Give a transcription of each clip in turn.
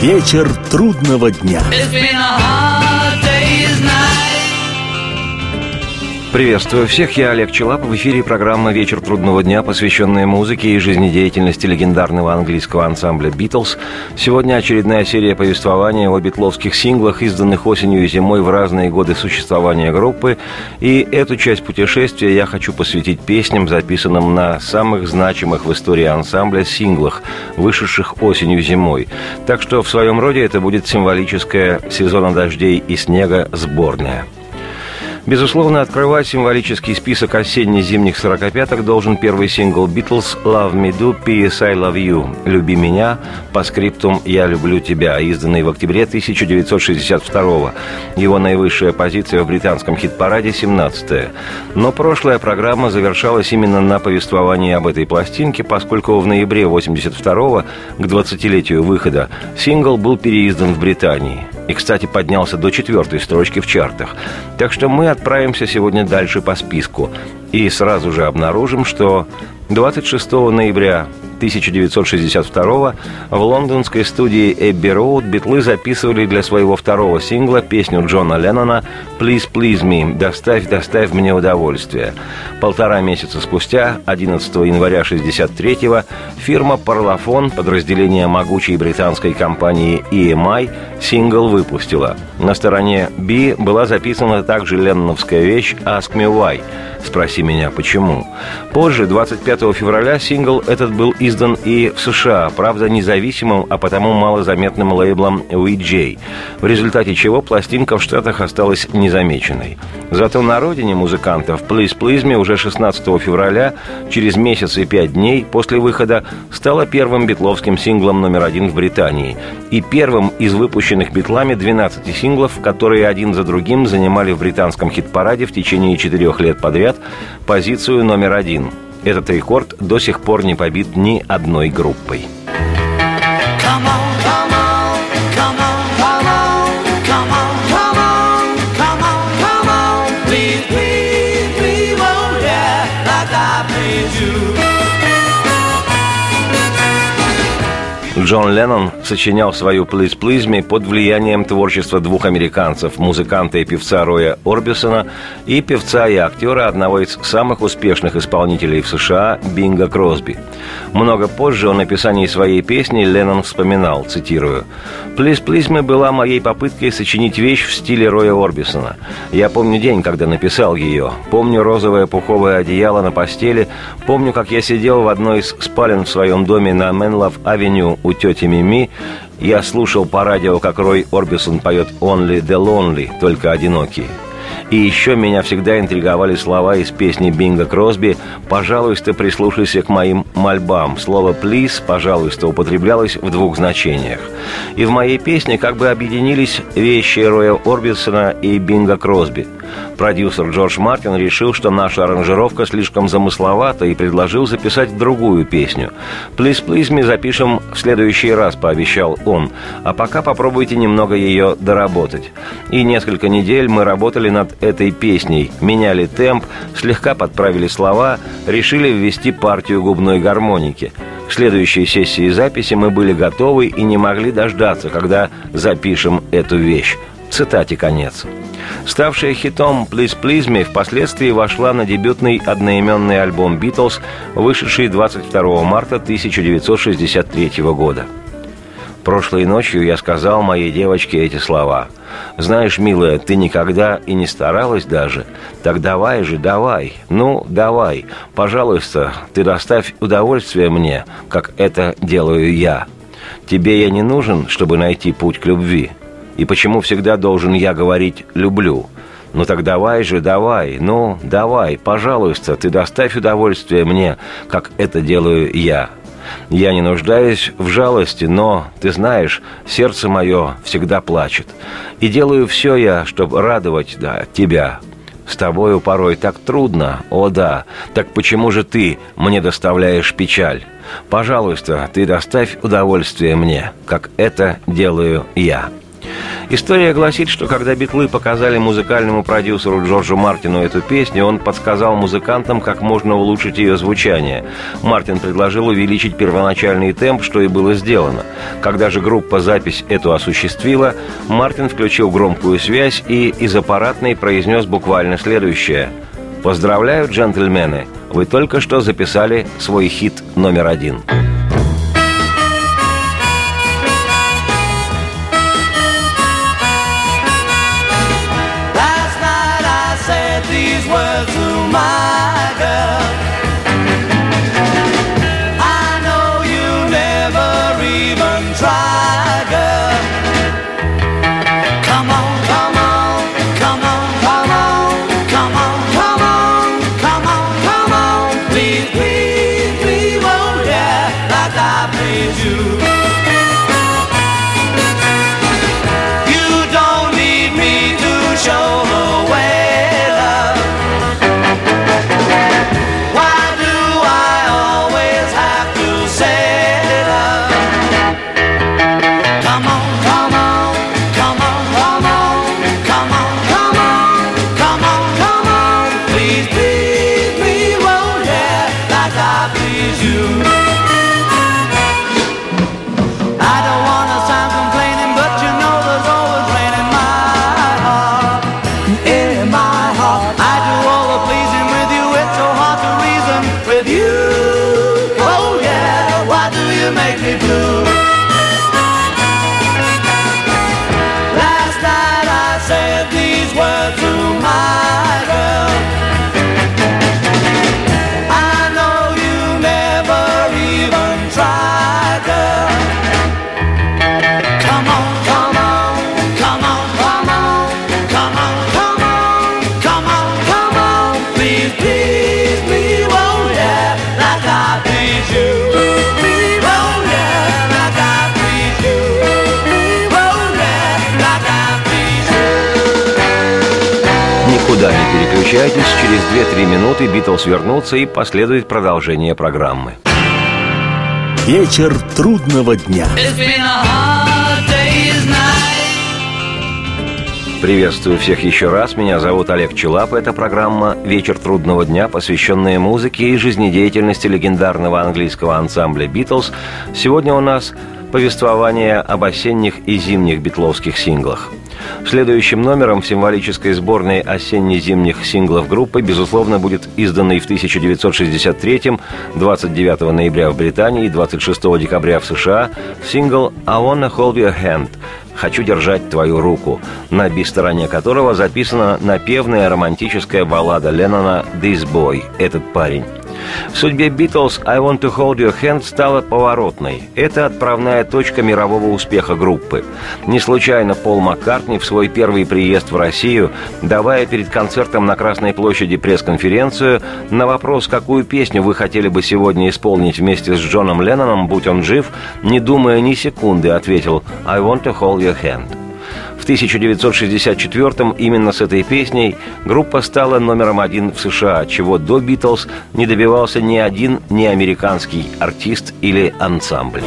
Вечер трудного дня. Приветствую всех, я Олег Челап. В эфире программа «Вечер трудного дня», посвященная музыке и жизнедеятельности легендарного английского ансамбля «Битлз». Сегодня очередная серия повествования о битловских синглах, изданных осенью и зимой в разные годы существования группы. И эту часть путешествия я хочу посвятить песням, записанным на самых значимых в истории ансамбля синглах, вышедших осенью и зимой. Так что в своем роде это будет символическая сезона дождей и снега сборная. Безусловно, открывать символический список осенне-зимних сорокопяток должен первый сингл «Битлз» «Love Me Do, P.S. I Love You» «Люби меня», по скриптум «Я люблю тебя», изданный в октябре 1962 Его наивысшая позиция в британском хит-параде – 17 Но прошлая программа завершалась именно на повествовании об этой пластинке, поскольку в ноябре 82 к 20-летию выхода, сингл был переиздан в Британии – и, кстати, поднялся до четвертой строчки в чартах. Так что мы отправимся сегодня дальше по списку и сразу же обнаружим, что 26 ноября 1962 в лондонской студии Эбби Роуд битлы записывали для своего второго сингла песню Джона Леннона «Please, please me» «Доставь, доставь мне удовольствие». Полтора месяца спустя, 11 января 1963 фирма Parlophone, подразделение могучей британской компании EMI, сингл выпустила. На стороне B была записана также ленноновская вещь «Ask me why» «Спроси меня, почему?». Позже, 25 февраля, сингл этот был издан и в США, правда, независимым, а потому малозаметным лейблом VJ, в результате чего пластинка в Штатах осталась незамеченной. Зато на родине музыкантов «Please Please Me» уже 16 февраля, через месяц и пять дней после выхода, стала первым битловским синглом номер один в Британии и первым из выпущенных битлами 12 синглов, которые один за другим занимали в британском хит-параде в течение четырех лет подряд позицию номер один – этот рекорд до сих пор не побит ни одной группой. Джон Леннон сочинял свою «Please Please Me» под влиянием творчества двух американцев, музыканта и певца Роя Орбисона и певца и актера одного из самых успешных исполнителей в США Бинга Кросби. Много позже о написании своей песни Леннон вспоминал, цитирую, «Please Please Me» была моей попыткой сочинить вещь в стиле Роя Орбисона. Я помню день, когда написал ее. Помню розовое пуховое одеяло на постели. Помню, как я сидел в одной из спален в своем доме на Менлов-авеню у тети Мими, я слушал по радио, как Рой Орбисон поет «Only the Lonely», «Только одинокие». И еще меня всегда интриговали слова из песни Бинга Кросби «Пожалуйста, прислушайся к моим мольбам». Слово «please», «пожалуйста» употреблялось в двух значениях. И в моей песне как бы объединились вещи Роя Орбисона и Бинга Кросби – Продюсер Джордж Мартин решил, что наша аранжировка слишком замысловата и предложил записать другую песню. «Please, please me» запишем в следующий раз, пообещал он. А пока попробуйте немного ее доработать. И несколько недель мы работали над этой песней, меняли темп, слегка подправили слова, решили ввести партию губной гармоники. К следующей сессии записи мы были готовы и не могли дождаться, когда запишем эту вещь. Цитате конец. Ставшая хитом «Please Please Me» впоследствии вошла на дебютный одноименный альбом «Битлз», вышедший 22 марта 1963 года. Прошлой ночью я сказал моей девочке эти слова. «Знаешь, милая, ты никогда и не старалась даже. Так давай же, давай. Ну, давай. Пожалуйста, ты доставь удовольствие мне, как это делаю я. Тебе я не нужен, чтобы найти путь к любви. И почему всегда должен я говорить «люблю»? Ну так давай же, давай, ну, давай, пожалуйста, ты доставь удовольствие мне, как это делаю я. Я не нуждаюсь в жалости, но, ты знаешь, сердце мое всегда плачет. И делаю все я, чтобы радовать да, тебя. С тобою порой так трудно, о да, так почему же ты мне доставляешь печаль? Пожалуйста, ты доставь удовольствие мне, как это делаю я». История гласит, что когда битлы показали музыкальному продюсеру Джорджу Мартину эту песню, он подсказал музыкантам, как можно улучшить ее звучание. Мартин предложил увеличить первоначальный темп, что и было сделано. Когда же группа запись эту осуществила, Мартин включил громкую связь и из аппаратной произнес буквально следующее. «Поздравляю, джентльмены! Вы только что записали свой хит номер один». Переключайтесь, через 2-3 минуты Битлз вернутся и последует продолжение программы. Вечер трудного дня. Приветствую всех еще раз. Меня зовут Олег Челап. Это программа «Вечер трудного дня», посвященная музыке и жизнедеятельности легендарного английского ансамбля «Битлз». Сегодня у нас повествование об осенних и зимних битловских синглах – Следующим номером в символической сборной осенне-зимних синглов группы, безусловно, будет изданный в 1963 29 ноября в Британии и 26 декабря в США сингл «I Wanna Hold Your Hand» «Хочу держать твою руку», на би-стороне которого записана напевная романтическая баллада Леннона «This Boy» – «Этот парень». В судьбе Битлз «I Want to Hold Your Hand» стала поворотной. Это отправная точка мирового успеха группы. Не случайно Пол Маккартни в свой первый приезд в Россию, давая перед концертом на Красной площади пресс-конференцию, на вопрос, какую песню вы хотели бы сегодня исполнить вместе с Джоном Ленноном, будь он жив, не думая ни секунды, ответил «I want to hold your hand». В 1964-м именно с этой песней группа стала номером один в США, чего до «Битлз» не добивался ни один не американский артист или ансамбль.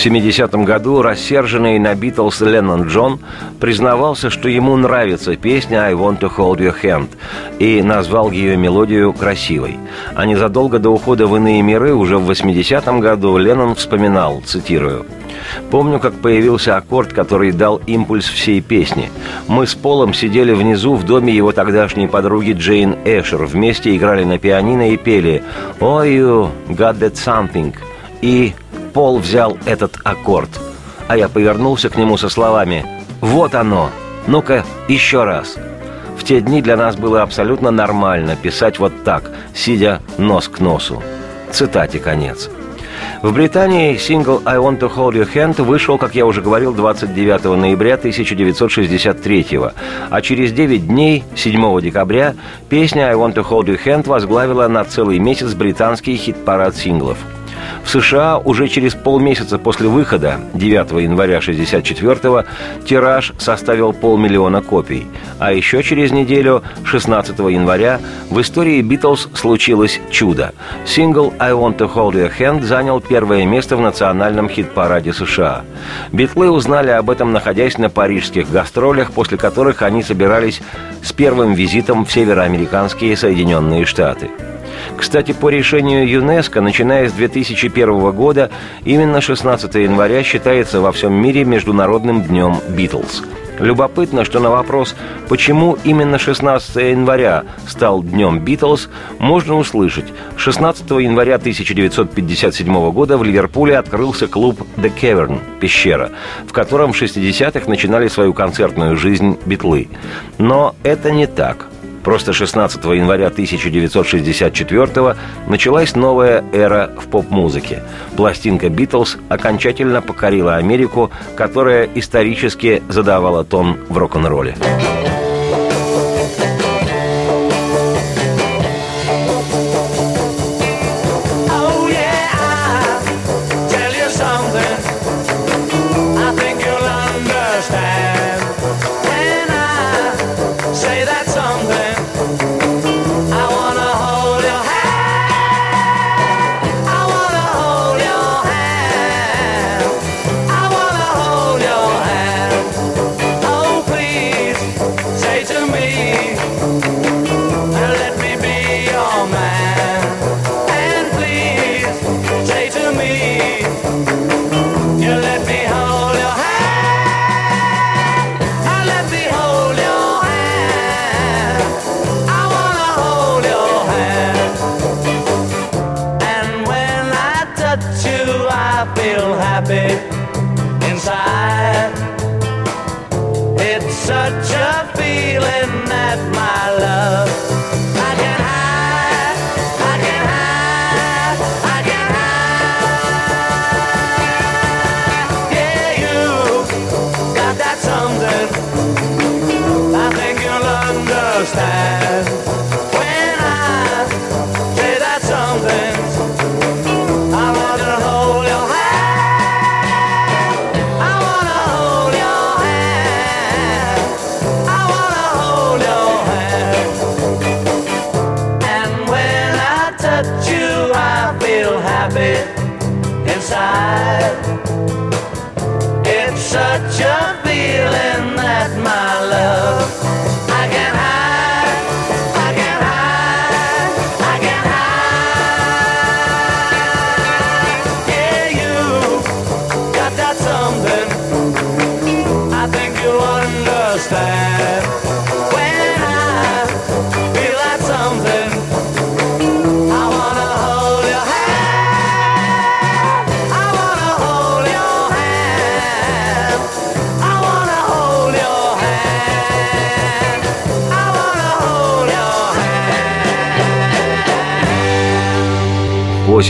В 70-м году рассерженный на Битлз Леннон Джон признавался, что ему нравится песня «I want to hold your hand» и назвал ее мелодию красивой. А незадолго до ухода в иные миры, уже в 80-м году, Леннон вспоминал, цитирую, Помню, как появился аккорд, который дал импульс всей песне. Мы с Полом сидели внизу в доме его тогдашней подруги Джейн Эшер. Вместе играли на пианино и пели «Oh, you got that something» и Пол взял этот аккорд, а я повернулся к нему со словами «Вот оно! Ну-ка, еще раз!» В те дни для нас было абсолютно нормально писать вот так, сидя нос к носу. Цитате конец. В Британии сингл «I Want to Hold Your Hand» вышел, как я уже говорил, 29 ноября 1963 а через 9 дней, 7 декабря, песня «I Want to Hold Your Hand» возглавила на целый месяц британский хит-парад синглов – В США уже через полмесяца после выхода, 9 января 1964 тираж составил полмиллиона копий. А еще через неделю, 16 января, в истории Битлз случилось чудо. Сингл «I Want to Hold Your Hand» занял первое место в национальном хит-параде США. Битлы узнали об этом, находясь на парижских гастролях, после которых они собирались с первым визитом в североамериканские Соединенные Штаты. Кстати, по решению ЮНЕСКО, начиная с 2001 года, именно 16 января считается во всем мире Международным днем Битлз. Любопытно, что на вопрос, почему именно 16 января стал днем Битлз, можно услышать. 16 января 1957 года в Ливерпуле открылся клуб The Cavern – «Пещера», в котором в 60-х начинали свою концертную жизнь битлы. Но это не так. Просто 16 января 1964 началась новая эра в поп-музыке. Пластинка «Битлз» окончательно покорила Америку, которая исторически задавала тон в рок-н-ролле.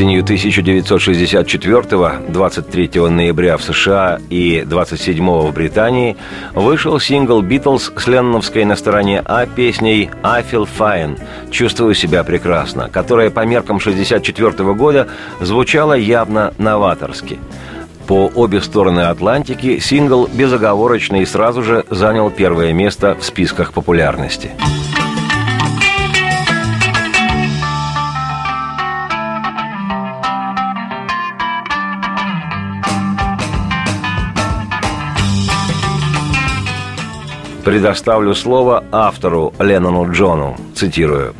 Осенью 1964 23 ноября в США и 27 в Британии вышел сингл «Битлз» с Ленноновской на стороне А песней «I feel fine» – «Чувствую себя прекрасно», которая по меркам 64 года звучала явно новаторски. По обе стороны Атлантики сингл безоговорочно и сразу же занял первое место в списках популярности. Предоставлю слово автору Леннону Джону, цитирую.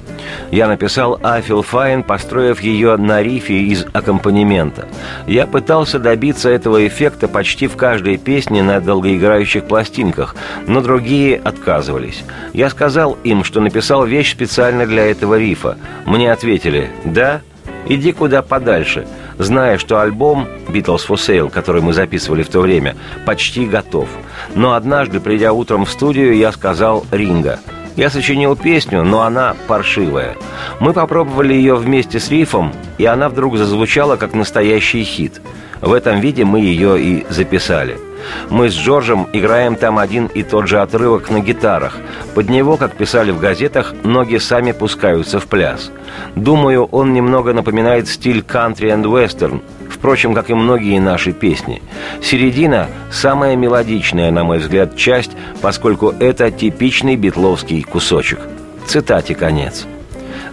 Я написал «I feel fine», построив ее на рифе из аккомпанемента. Я пытался добиться этого эффекта почти в каждой песне на долгоиграющих пластинках, но другие отказывались. Я сказал им, что написал вещь специально для этого рифа. Мне ответили «Да, иди куда подальше», зная, что альбом «Beatles for Sale», который мы записывали в то время, почти готов. Но однажды, придя утром в студию, я сказал «Ринга». Я сочинил песню, но она паршивая. Мы попробовали ее вместе с рифом, и она вдруг зазвучала как настоящий хит. В этом виде мы ее и записали – мы с Джорджем играем там один и тот же отрывок на гитарах. Под него, как писали в газетах, ноги сами пускаются в пляс. Думаю, он немного напоминает стиль кантри and western, Впрочем, как и многие наши песни. Середина – самая мелодичная, на мой взгляд, часть, поскольку это типичный битловский кусочек. Цитате конец.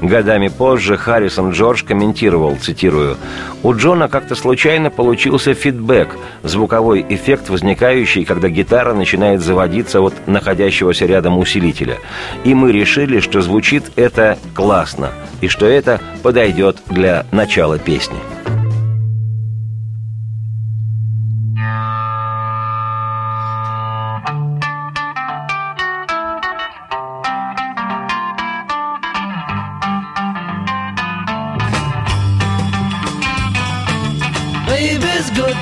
Годами позже Харрисон Джордж комментировал, цитирую, «У Джона как-то случайно получился фидбэк, звуковой эффект, возникающий, когда гитара начинает заводиться от находящегося рядом усилителя. И мы решили, что звучит это классно, и что это подойдет для начала песни».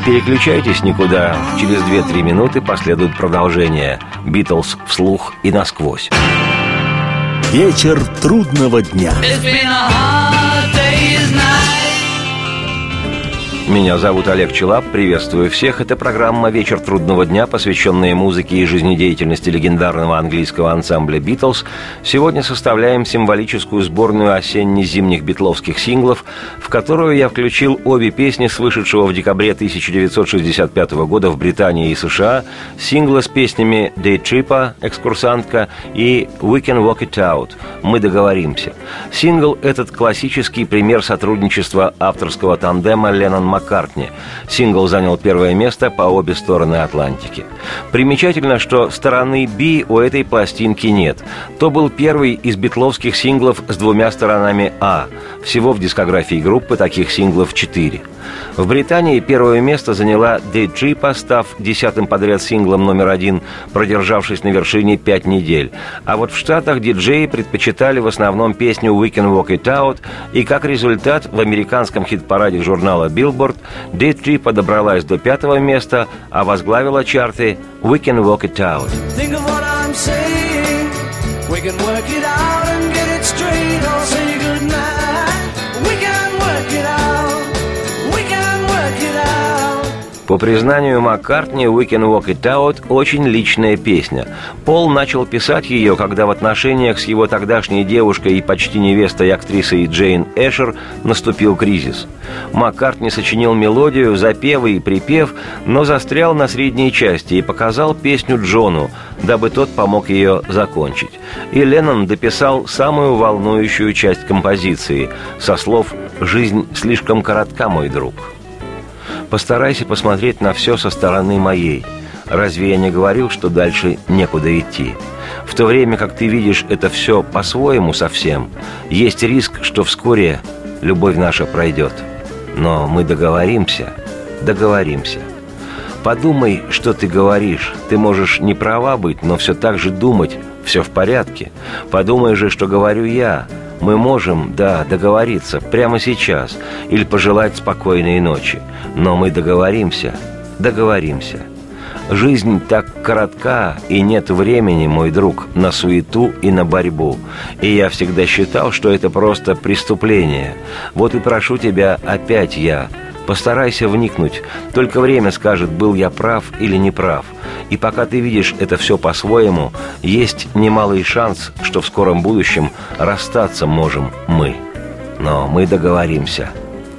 Не переключайтесь никуда. Через 2-3 минуты последует продолжение. Битлз вслух и насквозь. Вечер трудного дня. It's been a hard day's night. Меня зовут Олег Челап, приветствую всех. Это программа «Вечер трудного дня», посвященная музыке и жизнедеятельности легендарного английского ансамбля «Битлз». Сегодня составляем символическую сборную осенне-зимних битловских синглов, в которую я включил обе песни с вышедшего в декабре 1965 года в Британии и США, синглы с песнями «Day Tripper» «Экскурсантка» и «We Can Walk It Out» «Мы договоримся». Сингл этот классический пример сотрудничества авторского тандема Леннон Маккартни. Сингл занял первое место по обе стороны Атлантики. Примечательно, что стороны B у этой пластинки нет. То был первый из битловских синглов с двумя сторонами А. Всего в дискографии группы таких синглов четыре. В Британии первое место заняла Trippa, став десятым подряд синглом номер один, продержавшись на вершине пять недель. А вот в Штатах диджеи предпочитали в основном песню «We Can Walk It Out», и как результат в американском хит-параде журнала Billboard Day Trippa добралась до пятого места, а возглавила чарты. We can work it out По признанию Маккартни, «We Can Walk It Out» очень личная песня. Пол начал писать ее, когда в отношениях с его тогдашней девушкой и почти невестой актрисой Джейн Эшер наступил кризис. Маккартни сочинил мелодию, запевы и припев, но застрял на средней части и показал песню Джону, дабы тот помог ее закончить. И Леннон дописал самую волнующую часть композиции со слов «Жизнь слишком коротка, мой друг». Постарайся посмотреть на все со стороны моей. Разве я не говорил, что дальше некуда идти? В то время как ты видишь это все по-своему совсем, есть риск, что вскоре любовь наша пройдет. Но мы договоримся, договоримся. Подумай, что ты говоришь. Ты можешь не права быть, но все так же думать. Все в порядке. Подумай же, что говорю я. Мы можем, да, договориться прямо сейчас или пожелать спокойной ночи. Но мы договоримся, договоримся. Жизнь так коротка, и нет времени, мой друг, на суету и на борьбу. И я всегда считал, что это просто преступление. Вот и прошу тебя опять я, Постарайся вникнуть. Только время скажет, был я прав или не прав. И пока ты видишь это все по-своему, есть немалый шанс, что в скором будущем расстаться можем мы. Но мы договоримся.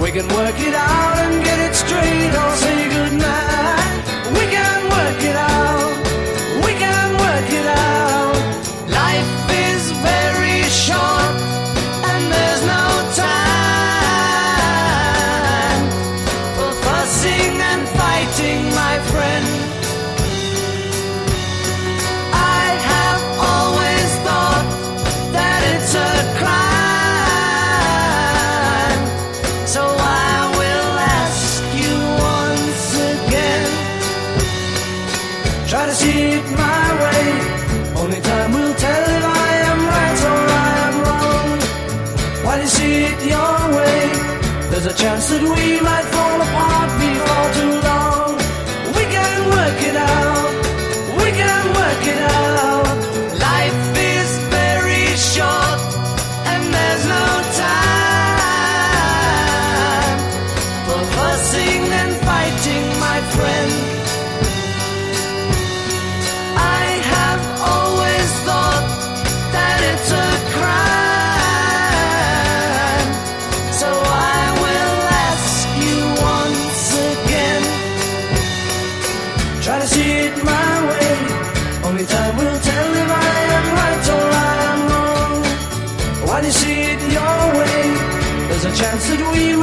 We can work it out and get it straight. I'll say goodnight. 下次注意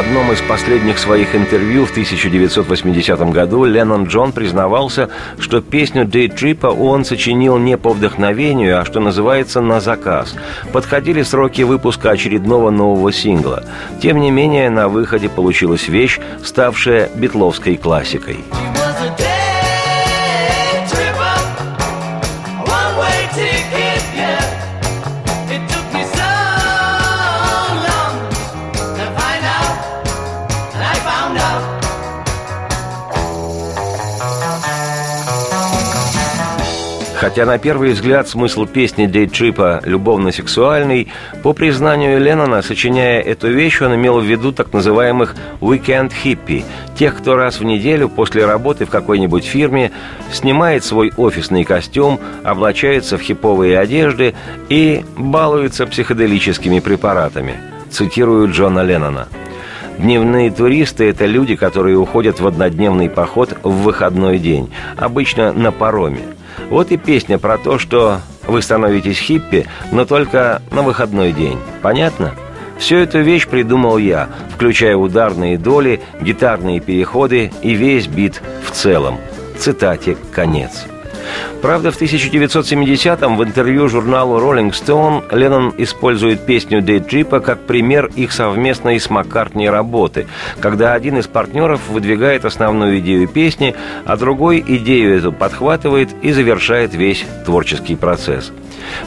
одном из последних своих интервью в 1980 году Леннон Джон признавался, что песню «Day Trip'а» он сочинил не по вдохновению, а что называется «на заказ». Подходили сроки выпуска очередного нового сингла. Тем не менее, на выходе получилась вещь, ставшая битловской классикой. Хотя на первый взгляд смысл песни Дейтрипа любовно-сексуальный, по признанию Леннона, сочиняя эту вещь, он имел в виду так называемых «weekend hippie», тех, кто раз в неделю после работы в какой-нибудь фирме снимает свой офисный костюм, облачается в хиповые одежды и балуется психоделическими препаратами. Цитирую Джона Леннона. Дневные туристы – это люди, которые уходят в однодневный поход в выходной день, обычно на пароме. Вот и песня про то, что вы становитесь хиппи, но только на выходной день. Понятно? Всю эту вещь придумал я, включая ударные доли, гитарные переходы и весь бит в целом. Цитате конец. Правда, в 1970-м в интервью журналу Rolling Stone Леннон использует песню Day Trip'а как пример их совместной с Маккартни работы, когда один из партнеров выдвигает основную идею песни, а другой идею эту подхватывает и завершает весь творческий процесс.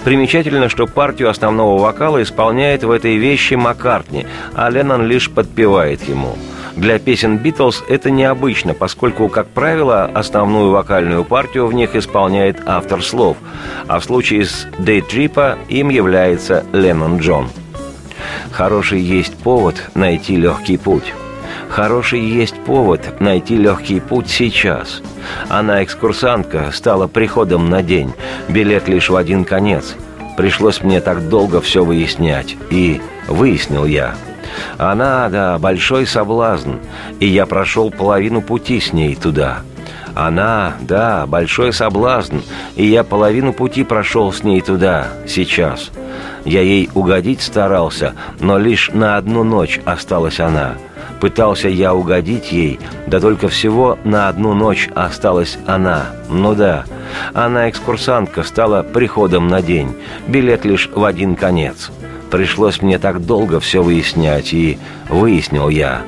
Примечательно, что партию основного вокала исполняет в этой вещи Маккартни, а Леннон лишь подпевает ему – для песен «Битлз» это необычно, поскольку, как правило, основную вокальную партию в них исполняет автор слов, а в случае с «Day Trip'а» им является Леннон Джон. Хороший есть повод найти легкий путь. Хороший есть повод найти легкий путь сейчас. Она экскурсантка, стала приходом на день. Билет лишь в один конец. Пришлось мне так долго все выяснять. И выяснил я. Она, да, большой соблазн, и я прошел половину пути с ней туда. Она, да, большой соблазн, и я половину пути прошел с ней туда, сейчас. Я ей угодить старался, но лишь на одну ночь осталась она. Пытался я угодить ей, да только всего на одну ночь осталась она. Ну да, она экскурсантка стала приходом на день, билет лишь в один конец. Пришлось мне так долго все выяснять, и выяснил я.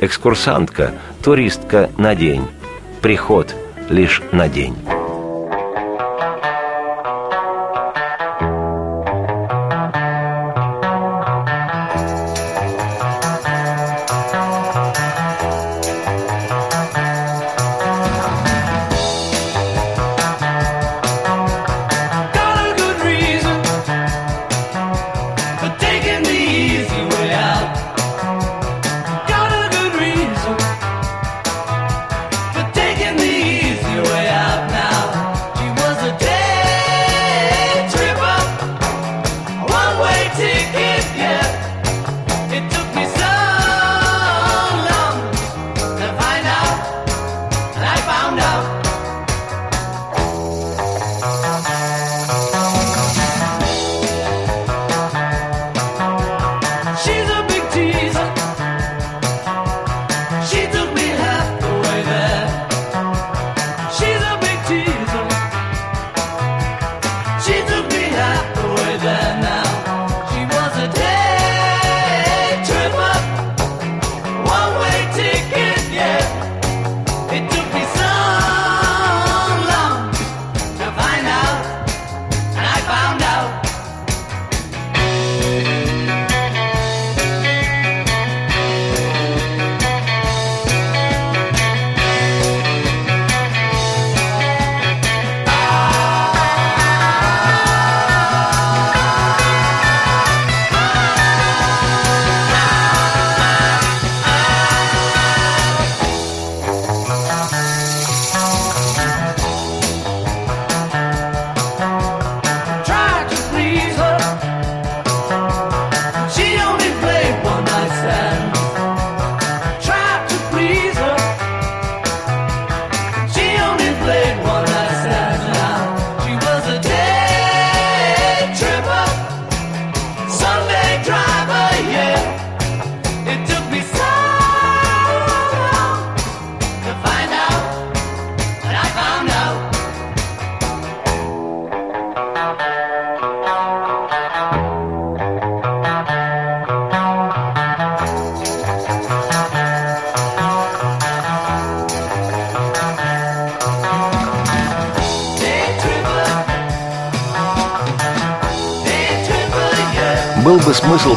Экскурсантка, туристка на день приход лишь на день.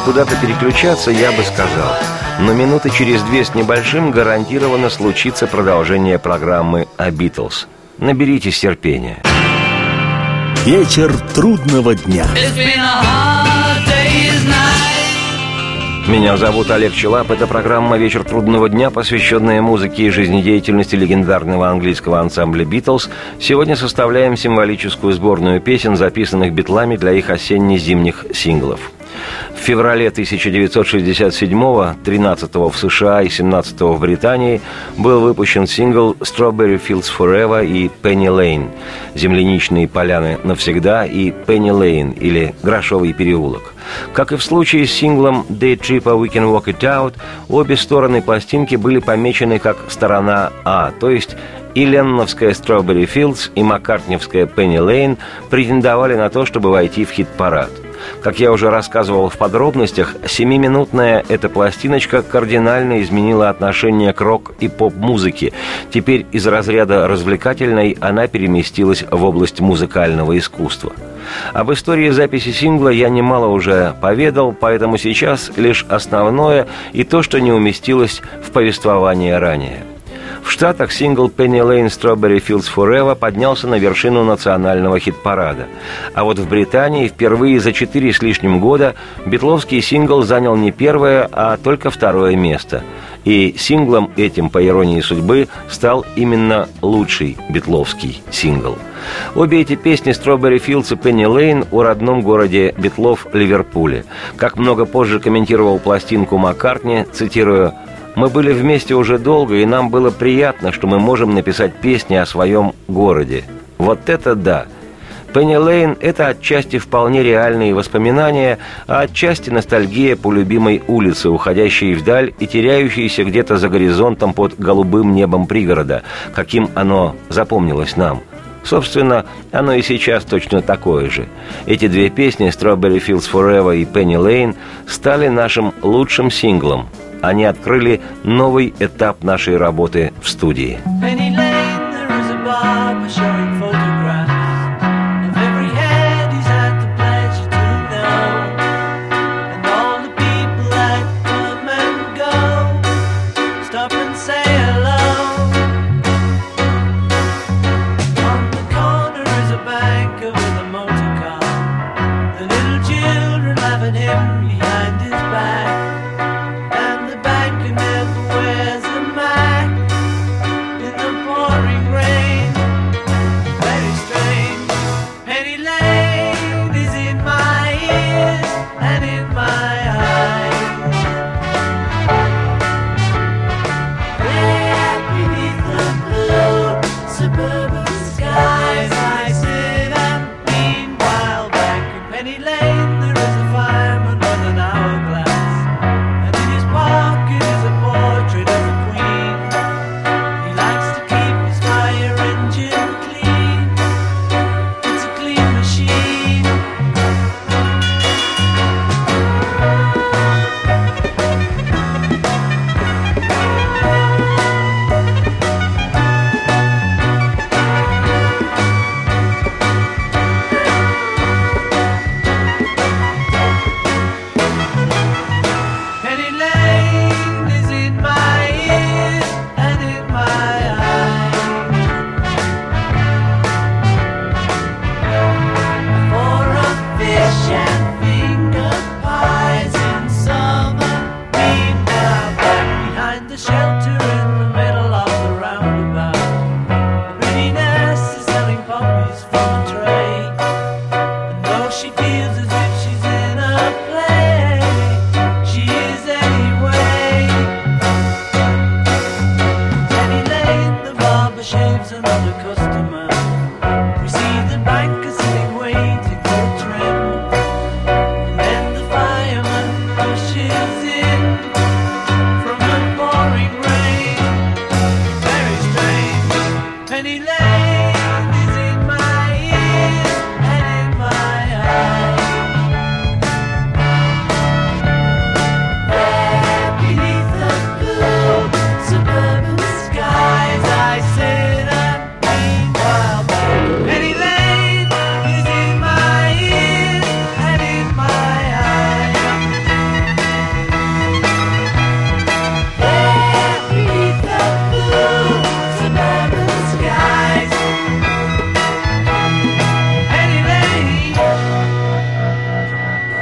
Куда-то переключаться, я бы сказал. Но минуты через две с небольшим гарантированно случится продолжение программы о Битлз. Наберитесь терпения. Вечер трудного дня. Меня зовут Олег Челап. Это программа «Вечер трудного дня», посвященная музыке и жизнедеятельности легендарного английского ансамбля «Битлз». Сегодня составляем символическую сборную песен, записанных битлами для их осенне-зимних синглов. В феврале 1967-го, 13-го в США и 17-го в Британии, был выпущен сингл «Strawberry Fields Forever» и «Penny Lane» – «Земляничные поляны навсегда» и «Penny Lane» или «Грошовый переулок». Как и в случае с синглом «Day Tripper We Can Walk It Out», обе стороны пластинки были помечены как сторона А, то есть и Ленноновская «Strawberry Fields» и Маккартневская «Penny Lane» претендовали на то, чтобы войти в хит-парад – как я уже рассказывал в подробностях, семиминутная эта пластиночка кардинально изменила отношение к рок и поп-музыке. Теперь из разряда развлекательной она переместилась в область музыкального искусства. Об истории записи сингла я немало уже поведал, поэтому сейчас лишь основное и то, что не уместилось в повествование ранее – В Штатах сингл Penny Lane Strawberry Fields Forever поднялся на вершину национального хит-парада. А вот в Британии впервые за четыре с лишним года битловский сингл занял не первое, а только второе место. И синглом этим, по иронии судьбы, стал именно лучший битловский сингл. Обе эти песни «Strawberry Fields» и «Penny Lane» о родном городе Битлов Ливерпуле. Как много позже комментировал пластинку Маккартни, цитирую, мы были вместе уже долго, и нам было приятно, что мы можем написать песни о своем городе. Вот это да! Пенни Лейн – это отчасти вполне реальные воспоминания, а отчасти ностальгия по любимой улице, уходящей вдаль и теряющейся где-то за горизонтом под голубым небом пригорода, каким оно запомнилось нам. Собственно, оно и сейчас точно такое же. Эти две песни «Strawberry Fields Forever» и «Penny Lane» стали нашим лучшим синглом – они открыли новый этап нашей работы в студии.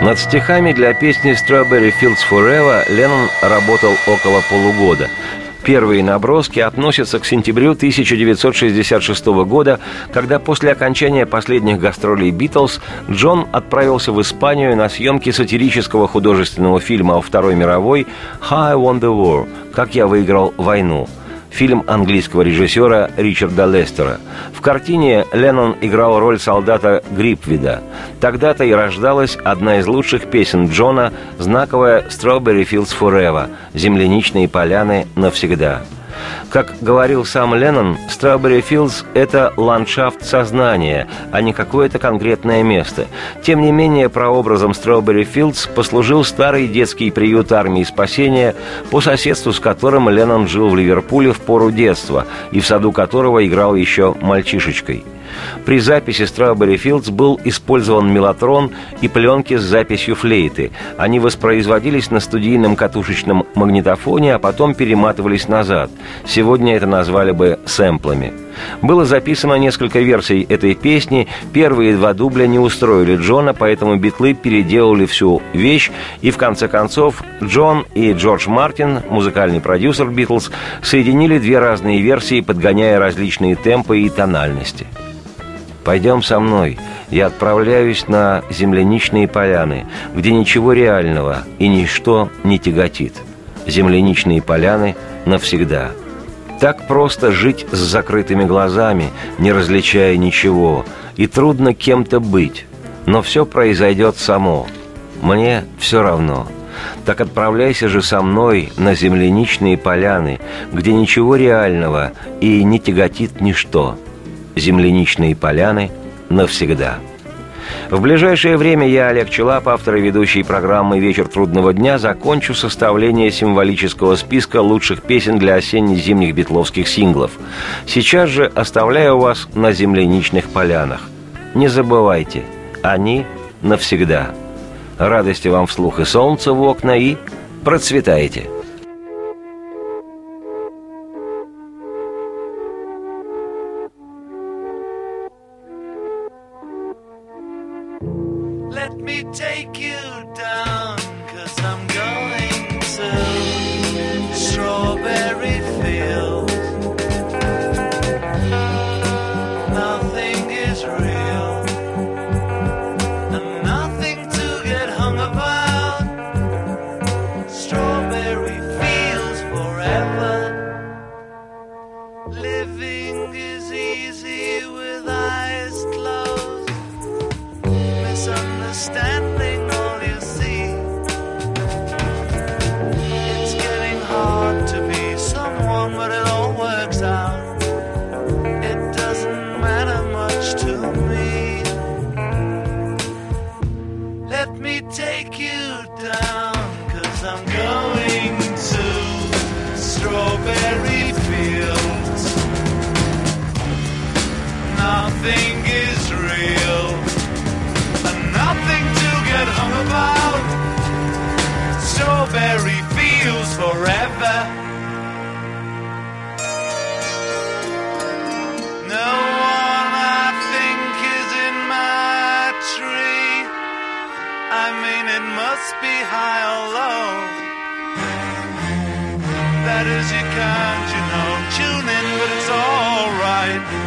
Над стихами для песни «Strawberry Fields Forever» Леннон работал около полугода. Первые наброски относятся к сентябрю 1966 года, когда после окончания последних гастролей «Битлз» Джон отправился в Испанию на съемки сатирического художественного фильма о Второй мировой «How I Won the War» «Как я выиграл войну», фильм английского режиссера Ричарда Лестера. В картине Леннон играл роль солдата Грипвида. Тогда-то и рождалась одна из лучших песен Джона, знаковая «Strawberry Fields Forever» «Земляничные поляны навсегда». Как говорил сам Леннон, Strawberry Fields – это ландшафт сознания, а не какое-то конкретное место. Тем не менее, прообразом Strawberry Fields послужил старый детский приют армии спасения, по соседству с которым Леннон жил в Ливерпуле в пору детства и в саду которого играл еще мальчишечкой – При записи Strawberry Fields был использован мелатрон и пленки с записью флейты. Они воспроизводились на студийном катушечном магнитофоне, а потом перематывались назад. Сегодня это назвали бы сэмплами. Было записано несколько версий этой песни. Первые два дубля не устроили Джона, поэтому битлы переделали всю вещь. И в конце концов Джон и Джордж Мартин, музыкальный продюсер Битлз, соединили две разные версии, подгоняя различные темпы и тональности. Пойдем со мной. Я отправляюсь на земляничные поляны, где ничего реального и ничто не тяготит. Земляничные поляны навсегда. Так просто жить с закрытыми глазами, не различая ничего, и трудно кем-то быть. Но все произойдет само. Мне все равно. Так отправляйся же со мной на земляничные поляны, где ничего реального и не тяготит ничто земляничные поляны навсегда. В ближайшее время я, Олег Челап, автор и ведущий программы «Вечер трудного дня», закончу составление символического списка лучших песен для осенне-зимних битловских синглов. Сейчас же оставляю вас на земляничных полянах. Не забывайте, они навсегда. Радости вам вслух и солнца в окна и процветайте! – nothing is real and nothing to get hung about. Strawberry feels forever. No one I think is in my tree. I mean, it must be high or low. That is, you can't, you know, tune in, but it's alright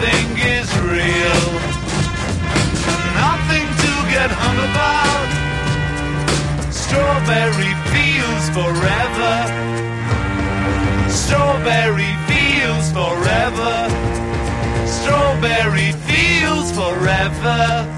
Nothing is real. Nothing to get hung about. Strawberry fields forever. Strawberry fields forever. Strawberry fields forever.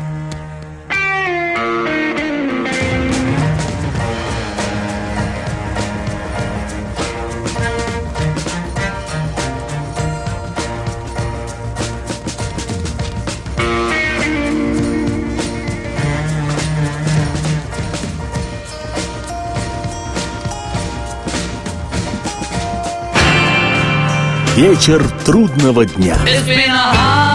Hard day's